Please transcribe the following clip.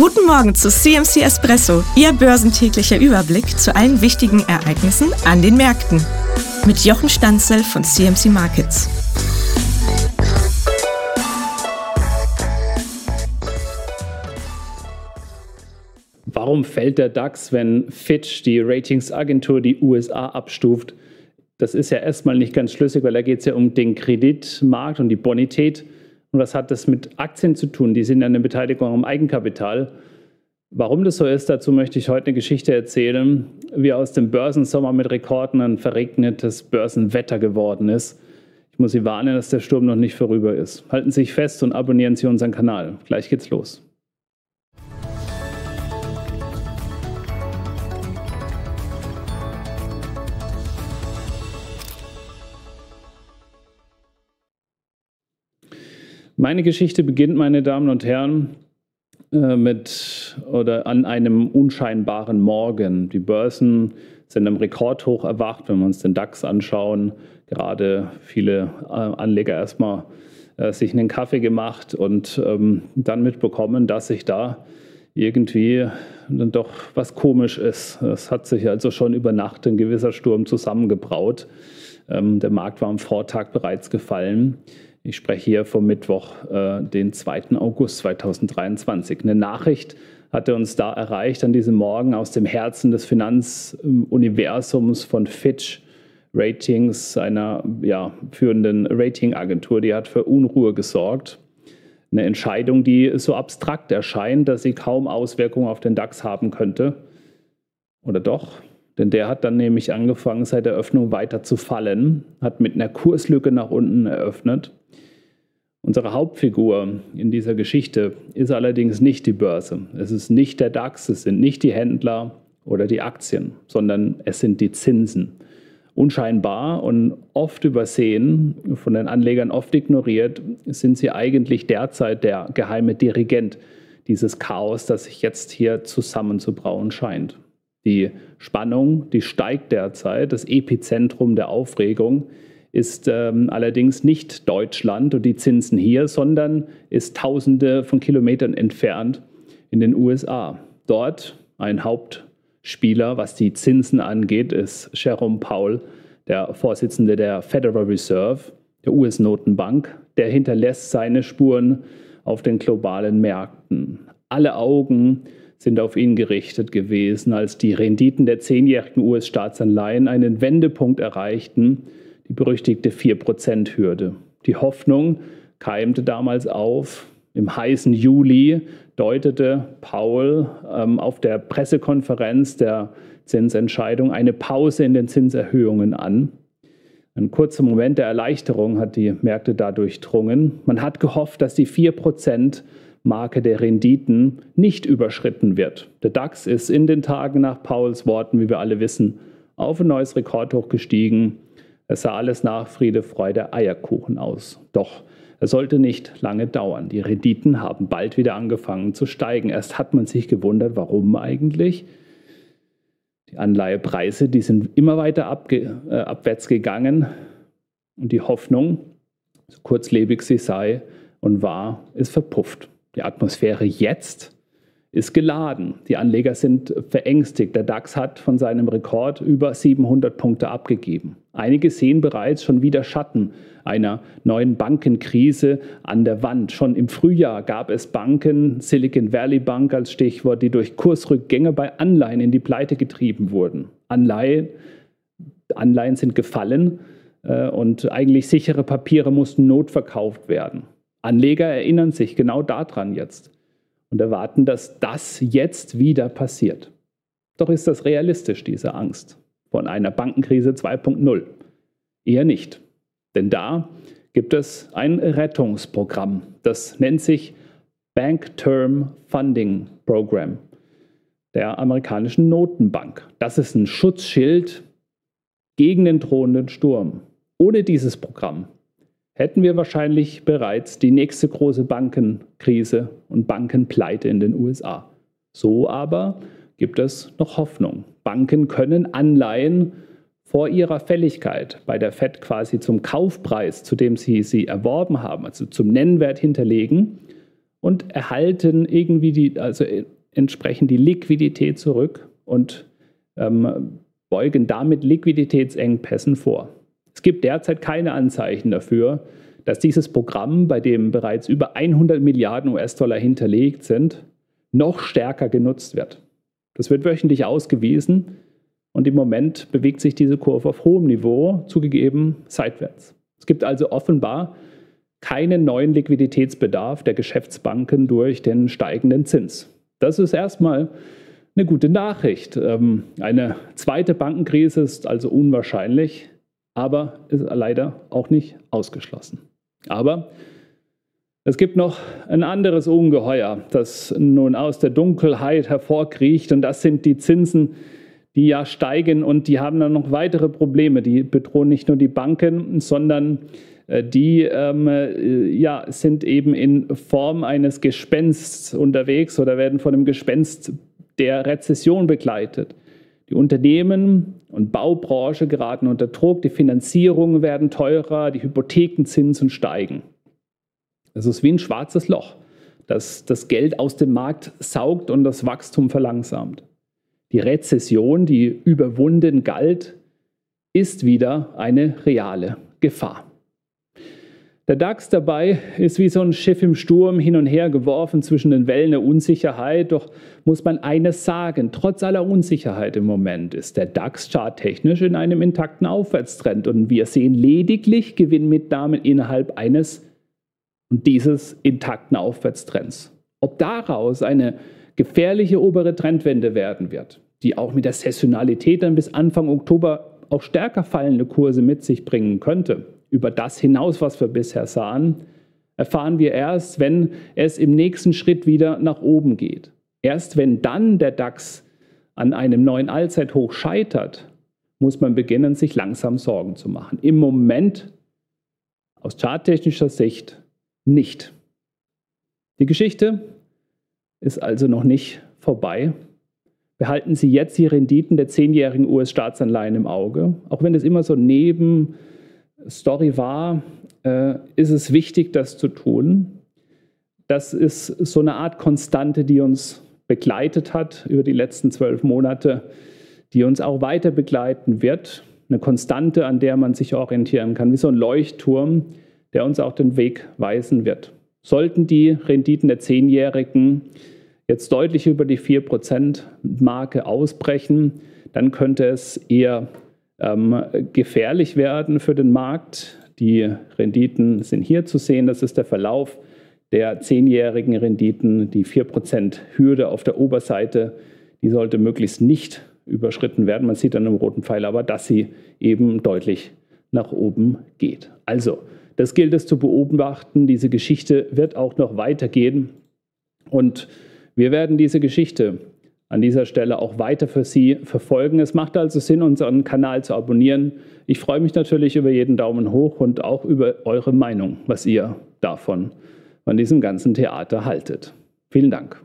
Guten Morgen zu CMC Espresso, Ihr börsentäglicher Überblick zu allen wichtigen Ereignissen an den Märkten. Mit Jochen Stanzel von CMC Markets. Warum fällt der DAX, wenn Fitch, die Ratingsagentur, die USA abstuft? Das ist ja erstmal nicht ganz schlüssig, weil da geht es ja um den Kreditmarkt und die Bonität. Und was hat das mit Aktien zu tun? Die sind ja eine Beteiligung am Eigenkapital. Warum das so ist, dazu möchte ich heute eine Geschichte erzählen, wie aus dem Börsensommer mit Rekorden ein verregnetes Börsenwetter geworden ist. Ich muss Sie warnen, dass der Sturm noch nicht vorüber ist. Halten Sie sich fest und abonnieren Sie unseren Kanal. Gleich geht's los. Meine Geschichte beginnt, meine Damen und Herren, äh, mit oder an einem unscheinbaren Morgen. Die Börsen sind im Rekordhoch erwacht, wenn wir uns den DAX anschauen. Gerade viele äh, Anleger erstmal äh, sich einen Kaffee gemacht und ähm, dann mitbekommen, dass sich da irgendwie dann doch was komisch ist. Es hat sich also schon über Nacht ein gewisser Sturm zusammengebraut. Ähm, der Markt war am Vortag bereits gefallen. Ich spreche hier vom Mittwoch, äh, den 2. August 2023. Eine Nachricht hatte uns da erreicht an diesem Morgen aus dem Herzen des Finanzuniversums von Fitch Ratings, einer ja, führenden Ratingagentur. Die hat für Unruhe gesorgt. Eine Entscheidung, die so abstrakt erscheint, dass sie kaum Auswirkungen auf den DAX haben könnte. Oder doch? Denn der hat dann nämlich angefangen, seit der Öffnung weiter zu fallen, hat mit einer Kurslücke nach unten eröffnet. Unsere Hauptfigur in dieser Geschichte ist allerdings nicht die Börse. Es ist nicht der DAX, es sind nicht die Händler oder die Aktien, sondern es sind die Zinsen. Unscheinbar und oft übersehen, von den Anlegern oft ignoriert, sind sie eigentlich derzeit der geheime Dirigent dieses Chaos, das sich jetzt hier zusammenzubrauen scheint. Die Spannung, die steigt derzeit, das Epizentrum der Aufregung ist ähm, allerdings nicht Deutschland und die Zinsen hier, sondern ist Tausende von Kilometern entfernt in den USA. Dort ein Hauptspieler, was die Zinsen angeht, ist Jerome Powell, der Vorsitzende der Federal Reserve, der US-Notenbank. Der hinterlässt seine Spuren auf den globalen Märkten. Alle Augen sind auf ihn gerichtet gewesen, als die Renditen der zehnjährigen US-Staatsanleihen einen Wendepunkt erreichten, die berüchtigte 4%-Hürde. Die Hoffnung keimte damals auf. Im heißen Juli deutete Paul ähm, auf der Pressekonferenz der Zinsentscheidung eine Pause in den Zinserhöhungen an. Ein kurzer Moment der Erleichterung hat die Märkte da durchdrungen. Man hat gehofft, dass die 4% Marke der Renditen nicht überschritten wird. Der DAX ist in den Tagen nach Pauls Worten, wie wir alle wissen, auf ein neues Rekordhoch gestiegen. Es sah alles nach Friede, Freude, Eierkuchen aus. Doch es sollte nicht lange dauern. Die Renditen haben bald wieder angefangen zu steigen. Erst hat man sich gewundert, warum eigentlich. Die Anleihepreise, die sind immer weiter abge, äh, abwärts gegangen. Und die Hoffnung, so kurzlebig sie sei und war, ist verpufft. Die Atmosphäre jetzt ist geladen. Die Anleger sind verängstigt. Der DAX hat von seinem Rekord über 700 Punkte abgegeben. Einige sehen bereits schon wieder Schatten einer neuen Bankenkrise an der Wand. Schon im Frühjahr gab es Banken, Silicon Valley Bank als Stichwort, die durch Kursrückgänge bei Anleihen in die Pleite getrieben wurden. Anleihen, Anleihen sind gefallen äh, und eigentlich sichere Papiere mussten notverkauft werden. Anleger erinnern sich genau daran jetzt und erwarten, dass das jetzt wieder passiert. Doch ist das realistisch, diese Angst von einer Bankenkrise 2.0? Eher nicht. Denn da gibt es ein Rettungsprogramm. Das nennt sich Bank Term Funding Program der amerikanischen Notenbank. Das ist ein Schutzschild gegen den drohenden Sturm. Ohne dieses Programm hätten wir wahrscheinlich bereits die nächste große Bankenkrise und Bankenpleite in den USA. So aber gibt es noch Hoffnung. Banken können Anleihen vor ihrer Fälligkeit bei der Fed quasi zum Kaufpreis, zu dem sie sie erworben haben, also zum Nennwert hinterlegen und erhalten irgendwie die, also entsprechend die Liquidität zurück und ähm, beugen damit Liquiditätsengpässen vor. Es gibt derzeit keine Anzeichen dafür, dass dieses Programm, bei dem bereits über 100 Milliarden US-Dollar hinterlegt sind, noch stärker genutzt wird. Das wird wöchentlich ausgewiesen und im Moment bewegt sich diese Kurve auf hohem Niveau, zugegeben seitwärts. Es gibt also offenbar keinen neuen Liquiditätsbedarf der Geschäftsbanken durch den steigenden Zins. Das ist erstmal eine gute Nachricht. Ähm, eine zweite Bankenkrise ist also unwahrscheinlich, aber ist leider auch nicht ausgeschlossen. Aber es gibt noch ein anderes Ungeheuer, das nun aus der Dunkelheit hervorkriecht, und das sind die Zinsen, die ja steigen und die haben dann noch weitere Probleme. Die bedrohen nicht nur die Banken, sondern äh, die ähm, äh, ja, sind eben in Form eines Gespensts unterwegs oder werden von einem Gespenst der Rezession begleitet. Die Unternehmen und Baubranche geraten unter Druck, die Finanzierungen werden teurer, die Hypothekenzinsen steigen. Es ist wie ein schwarzes Loch, das das Geld aus dem Markt saugt und das Wachstum verlangsamt. Die Rezession, die überwunden galt, ist wieder eine reale Gefahr. Der DAX dabei ist wie so ein Schiff im Sturm hin und her geworfen zwischen den Wellen der Unsicherheit. Doch muss man eines sagen, trotz aller Unsicherheit im Moment ist der DAX charttechnisch in einem intakten Aufwärtstrend und wir sehen lediglich Gewinnmitnahmen innerhalb eines und dieses intakten Aufwärtstrends. Ob daraus eine gefährliche obere Trendwende werden wird, die auch mit der Saisonalität dann bis Anfang Oktober auch stärker fallende Kurse mit sich bringen könnte, über das hinaus, was wir bisher sahen, erfahren wir erst, wenn es im nächsten Schritt wieder nach oben geht. Erst wenn dann der DAX an einem neuen Allzeithoch scheitert, muss man beginnen, sich langsam Sorgen zu machen. Im Moment, aus charttechnischer Sicht, nicht. Die Geschichte ist also noch nicht vorbei. Behalten Sie jetzt die Renditen der zehnjährigen US-Staatsanleihen im Auge, auch wenn es immer so neben Story war, äh, ist es wichtig, das zu tun. Das ist so eine Art Konstante, die uns begleitet hat über die letzten zwölf Monate, die uns auch weiter begleiten wird. Eine Konstante, an der man sich orientieren kann, wie so ein Leuchtturm, der uns auch den Weg weisen wird. Sollten die Renditen der Zehnjährigen jetzt deutlich über die 4%-Marke ausbrechen, dann könnte es eher ähm, gefährlich werden für den Markt. Die Renditen sind hier zu sehen. Das ist der Verlauf der zehnjährigen Renditen. Die 4%-Hürde auf der Oberseite, die sollte möglichst nicht überschritten werden. Man sieht an einem roten Pfeil aber, dass sie eben deutlich nach oben geht. Also, das gilt es zu beobachten. Diese Geschichte wird auch noch weitergehen. Und wir werden diese Geschichte an dieser Stelle auch weiter für Sie verfolgen. Es macht also Sinn, unseren Kanal zu abonnieren. Ich freue mich natürlich über jeden Daumen hoch und auch über eure Meinung, was ihr davon, von diesem ganzen Theater haltet. Vielen Dank.